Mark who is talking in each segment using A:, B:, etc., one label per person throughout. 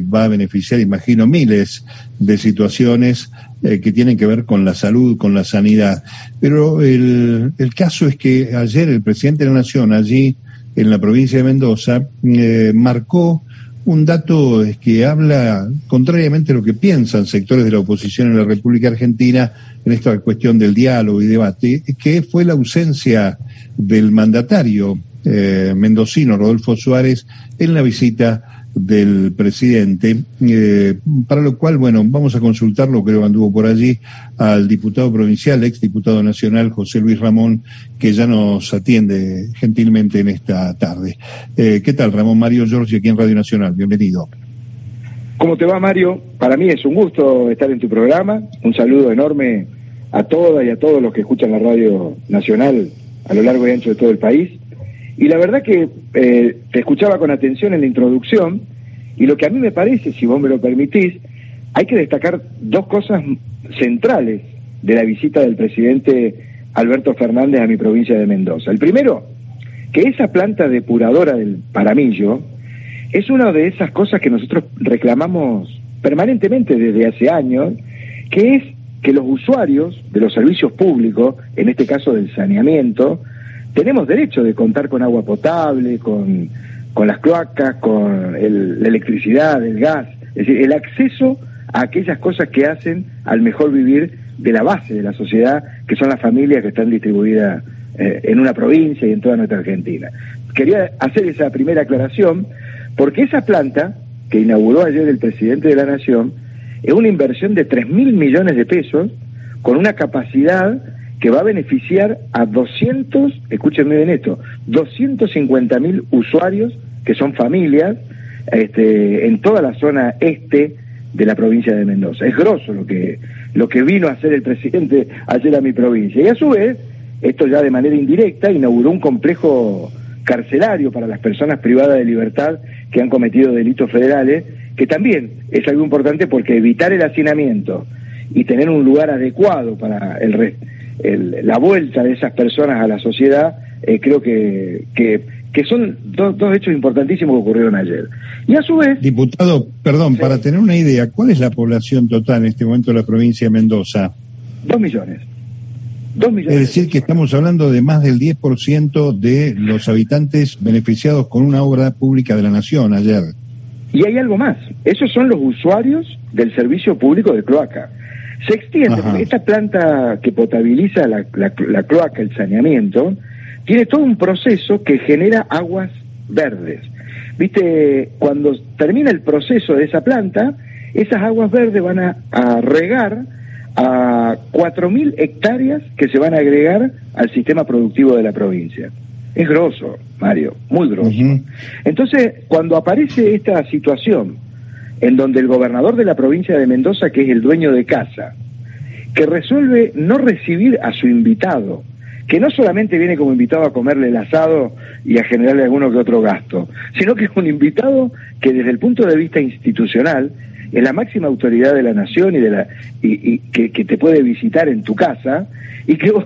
A: va a beneficiar, imagino, miles de situaciones eh, que tienen que ver con la salud, con la sanidad. Pero el, el, caso es que ayer el presidente de la Nación, allí en la provincia de Mendoza, eh, marcó un dato que habla contrariamente a lo que piensan sectores de la oposición en la República Argentina en esta cuestión del diálogo y debate, que fue la ausencia del mandatario eh, mendocino Rodolfo Suárez en la visita del presidente, eh, para lo cual, bueno, vamos a consultarlo, creo que anduvo por allí, al diputado provincial, ex diputado nacional, José Luis Ramón, que ya nos atiende gentilmente en esta tarde. Eh, ¿Qué tal, Ramón Mario Giorgi, aquí en Radio Nacional? Bienvenido.
B: ¿Cómo te va, Mario? Para mí es un gusto estar en tu programa. Un saludo enorme a todas y a todos los que escuchan la Radio Nacional a lo largo y ancho de todo el país. Y la verdad que eh, te escuchaba con atención en la introducción y lo que a mí me parece, si vos me lo permitís, hay que destacar dos cosas centrales de la visita del presidente Alberto Fernández a mi provincia de Mendoza. El primero, que esa planta depuradora del Paramillo es una de esas cosas que nosotros reclamamos permanentemente desde hace años, que es que los usuarios de los servicios públicos, en este caso del saneamiento, tenemos derecho de contar con agua potable, con, con las cloacas, con la electricidad, el gas, es decir, el acceso a aquellas cosas que hacen al mejor vivir de la base de la sociedad, que son las familias que están distribuidas eh, en una provincia y en toda nuestra Argentina. Quería hacer esa primera aclaración porque esa planta que inauguró ayer el presidente de la Nación es una inversión de 3 mil millones de pesos con una capacidad que va a beneficiar a 200, escúchenme bien esto, 250 mil usuarios que son familias este, en toda la zona este de la provincia de Mendoza. Es grosso lo que, lo que vino a hacer el presidente ayer a mi provincia. Y a su vez, esto ya de manera indirecta, inauguró un complejo carcelario para las personas privadas de libertad que han cometido delitos federales, que también es algo importante porque evitar el hacinamiento y tener un lugar adecuado para el resto la vuelta de esas personas a la sociedad, eh, creo que, que, son dos hechos importantísimos que ocurrieron ayer. Y a su vez...
A: Diputado, perdón, para tener una idea, ¿cuál es la población total en este momento de la provincia de Mendoza?
B: Dos millones. Dos millones.
A: Es decir, que estamos hablando de más del 10% de los habitantes beneficiados con una obra pública de la Nación ayer.
B: Y hay algo más. Esos son los usuarios del servicio público de cloaca. Se extiende, esta planta que potabiliza la, cloaca, el saneamiento, tiene todo un proceso que genera aguas verdes. Viste, cuando termina el proceso de esa planta, esas aguas verdes van a, regar a 4.000 hectáreas que se van a agregar al sistema productivo de la provincia. Es grosso, Mario, muy grosso. Entonces, cuando aparece esta situación en donde el gobernador de la provincia de Mendoza, que es el dueño de casa, que resuelve no recibir a su invitado, que no solamente viene como invitado a comerle el asado y a generarle alguno que otro gasto, sino que es un invitado que desde el punto de vista institucional es la máxima autoridad de la nación y de la y, que, te puede visitar en tu casa y que vos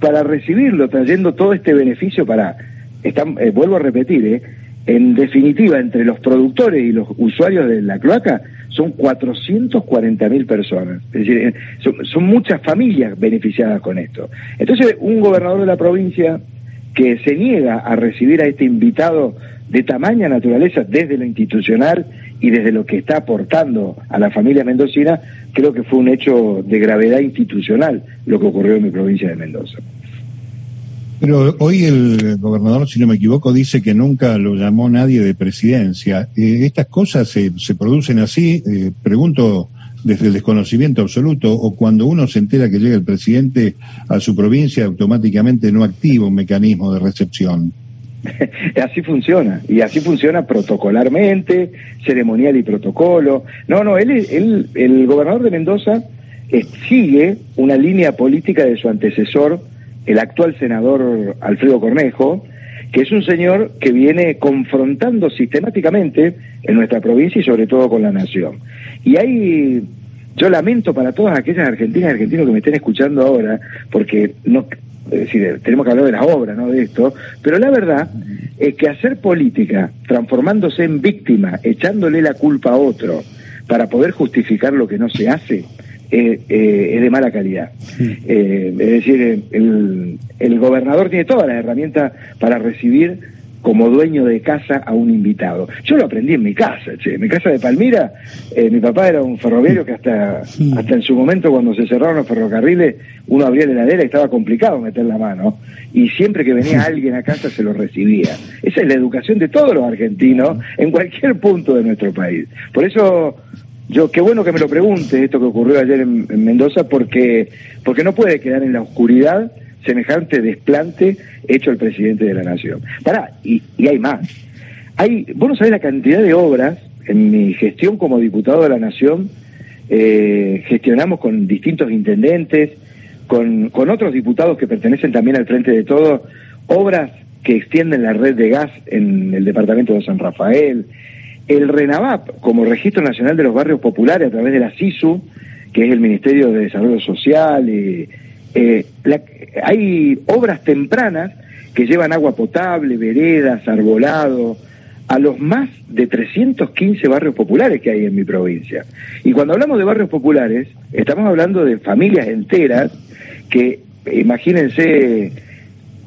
B: para recibirlo trayendo todo este beneficio para eh, vuelvo a repetir eh, en definitiva, entre los productores y los usuarios de la cloaca son 440 mil personas. Es decir, eh, son, muchas familias beneficiadas con esto. Entonces, un gobernador de la provincia que se niega a recibir a este invitado de tamaña naturaleza desde lo institucional y desde lo que está aportando a la familia mendocina, creo que fue un hecho de gravedad institucional lo que ocurrió en mi provincia de Mendoza.
A: Pero hoy el gobernador, si no me equivoco, dice que nunca lo llamó nadie de presidencia. Eh, ¿Estas cosas se, se producen así? Eh, pregunto desde el desconocimiento absoluto, o cuando uno se entera que llega el presidente a su provincia, automáticamente no activa un mecanismo de recepción.
B: así funciona, y así funciona protocolarmente, ceremonial y protocolo. No, no, él, él el gobernador de Mendoza eh, sigue una línea política de su antecesor, el actual senador Alfredo Cornejo, que es un señor que viene confrontando sistemáticamente en nuestra provincia y sobre todo con la nación. Y hay, yo lamento para todas aquellas argentinas y argentinos que me estén escuchando ahora, porque no, es decir, tenemos que hablar de las obras, no de esto, pero la verdad es que hacer política transformándose en víctima, echándole la culpa a otro para poder justificar lo que no se hace, eh, eh, es de mala calidad. Eh, es decir, el, el gobernador tiene todas las herramientas para recibir como dueño de casa a un invitado. Yo lo aprendí en mi casa, che. En mi casa de Palmira, eh, mi papá era un ferroviario que hasta, hasta en su momento, cuando se cerraron los ferrocarriles, uno abría la heladera y estaba complicado meter la mano. Y siempre que venía alguien a casa se lo recibía. Esa es la educación de todos los argentinos en cualquier punto de nuestro país. Por eso yo, qué bueno que me lo pregunte esto que ocurrió ayer en, en Mendoza, porque, porque no puede quedar en la oscuridad semejante desplante hecho el presidente de la nación. Pará, y, hay más. Hay, vos no sabés la cantidad de obras en mi gestión como diputado de la nación, eh, gestionamos con distintos intendentes, con, con otros diputados que pertenecen también al Frente de Todo, obras que extienden la red de gas en el departamento de San Rafael, el RENAVAP como Registro Nacional de los Barrios Populares a través de la CISU, que es el Ministerio de Desarrollo Social, eh, hay obras tempranas que llevan agua potable, veredas, arbolado, a los más de 315 barrios populares que hay en mi provincia. Y cuando hablamos de barrios populares, estamos hablando de familias enteras que, imagínense,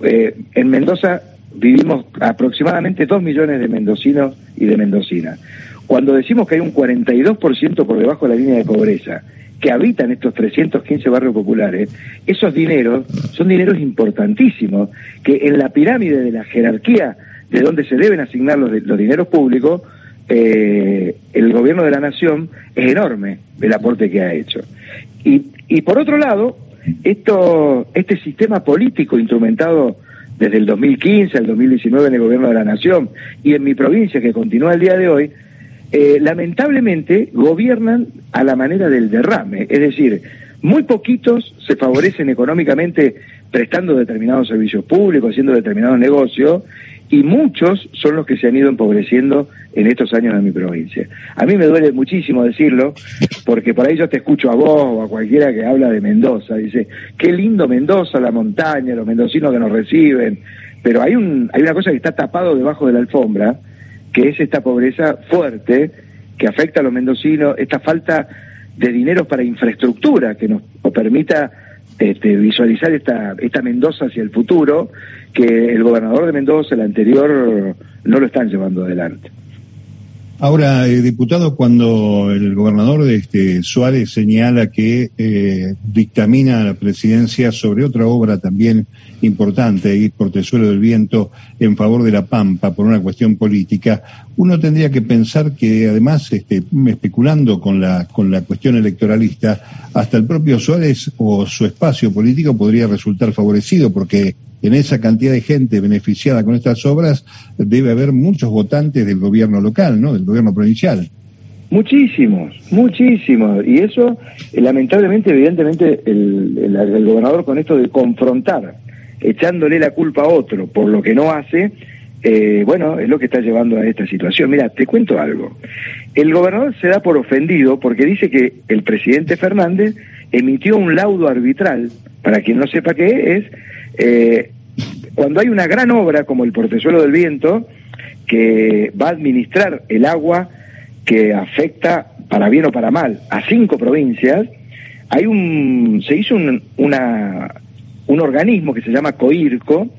B: eh, en Mendoza vivimos aproximadamente 2 millones de mendocinos y de mendocinas. Cuando decimos que hay un 42% por debajo de la línea de pobreza que habitan estos 315 barrios populares, esos dineros son dineros importantísimos, que en la pirámide de la jerarquía de donde se deben asignar los, los dineros públicos, eh, el gobierno de la nación es enorme el aporte que ha hecho. Y, y por otro lado, esto, este sistema político instrumentado desde el 2015 al 2019 en el gobierno de la nación y en mi provincia que continúa el día de hoy, eh, lamentablemente gobiernan a la manera del derrame, es decir, muy poquitos se favorecen económicamente prestando determinados servicios públicos, haciendo determinados negocios, y muchos son los que se han ido empobreciendo en estos años en mi provincia. A mí me duele muchísimo decirlo, porque por ahí yo te escucho a vos o a cualquiera que habla de Mendoza, dice, qué lindo Mendoza, la montaña, los mendocinos que nos reciben, pero hay, un, hay una cosa que está tapado debajo de la alfombra, que es esta pobreza fuerte que afecta a los mendocinos, esta falta de dinero para infraestructura que nos permita este, visualizar esta, esta Mendoza hacia el futuro, que el gobernador de Mendoza, el anterior, no lo están llevando adelante.
A: Ahora, eh, diputado, cuando el gobernador de este, Suárez señala que eh, dictamina a la presidencia sobre otra obra también importante, ir por Tesuelo del Viento en favor de la Pampa por una cuestión política, uno tendría que pensar que además, este, especulando con la, con la cuestión electoralista, hasta el propio Suárez o su espacio político podría resultar favorecido porque en esa cantidad de gente beneficiada con estas obras debe haber muchos votantes del gobierno local, ¿no? Del gobierno provincial.
B: Muchísimos, muchísimos. Y eso, eh, lamentablemente, evidentemente, el, el, gobernador con esto de confrontar, echándole la culpa a otro por lo que no hace, eh, bueno, es lo que está llevando a esta situación. Mira, te cuento algo. El gobernador se da por ofendido porque dice que el presidente Fernández emitió un laudo arbitral, para quien no sepa qué es, eh, cuando hay una gran obra como el Portezuelo del Viento, que va a administrar el agua que afecta para bien o para mal a cinco provincias, hay un, se hizo un, una, un organismo que se llama COIRCO,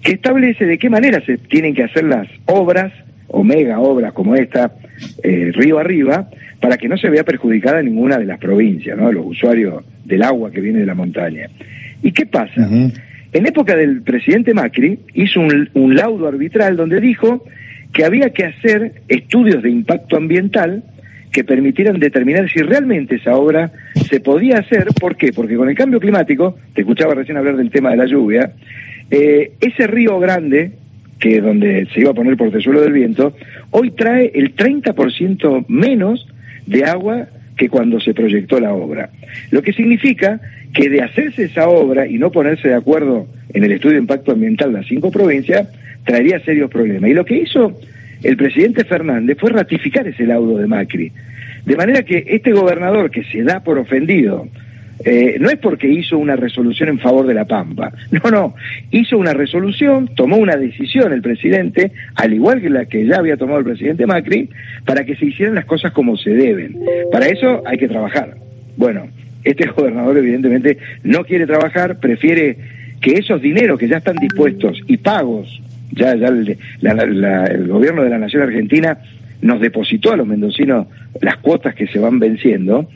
B: que establece de qué manera se tienen que hacer las obras, o mega obras como esta, eh, río arriba, para que no se vea perjudicada ninguna de las provincias, ¿no? los usuarios del agua que viene de la montaña. ¿Y qué pasa? En época del presidente Macri hizo un, laudo arbitral donde dijo que había que hacer estudios de impacto ambiental que permitieran determinar si realmente esa obra se podía hacer. ¿Por qué? Porque con el cambio climático, te escuchaba recién hablar del tema de la lluvia, eh, ese río grande, que es donde se iba a poner por tesuelo del viento, hoy trae el 30% menos de agua que cuando se proyectó la obra. Lo que significa que de hacerse esa obra y no ponerse de acuerdo en el estudio de impacto ambiental de las cinco provincias, traería serios problemas. Y lo que hizo el presidente Fernández fue ratificar ese laudo de Macri. De manera que este gobernador que se da por ofendido eh, no es porque hizo una resolución en favor de la Pampa, no, no, hizo una resolución, tomó una decisión el presidente, al igual que la que ya había tomado el presidente Macri, para que se hicieran las cosas como se deben. Para eso hay que trabajar. Bueno, este gobernador evidentemente no quiere trabajar, prefiere que esos dineros que ya están dispuestos y pagos, ya, ya el, el gobierno de la Nación Argentina nos depositó a los mendocinos las cuotas que se van venciendo,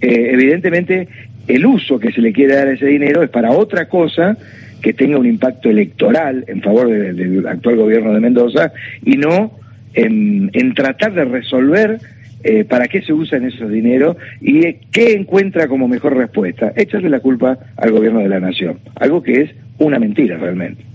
B: eh, evidentemente el uso que se le quiere dar a ese dinero es para otra cosa que tenga un impacto electoral en favor del actual gobierno de Mendoza y no en, tratar de resolver eh, para qué se usan esos dineros y qué encuentra como mejor respuesta. Echarle la culpa al gobierno de la nación, algo que es una mentira realmente.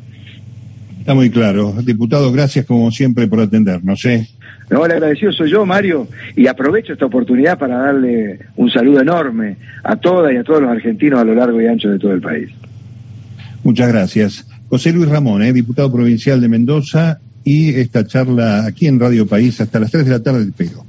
A: Está muy claro. Diputado, gracias como siempre por atendernos. ¿eh?
B: No, el agradecido soy yo, Mario, y aprovecho esta oportunidad para darle un saludo enorme a todas y a todos los argentinos a lo largo y ancho de todo el país.
A: Muchas gracias. José Luis Ramón, ¿eh? diputado provincial de Mendoza, y esta charla aquí en Radio País hasta las 3 de la tarde, pero.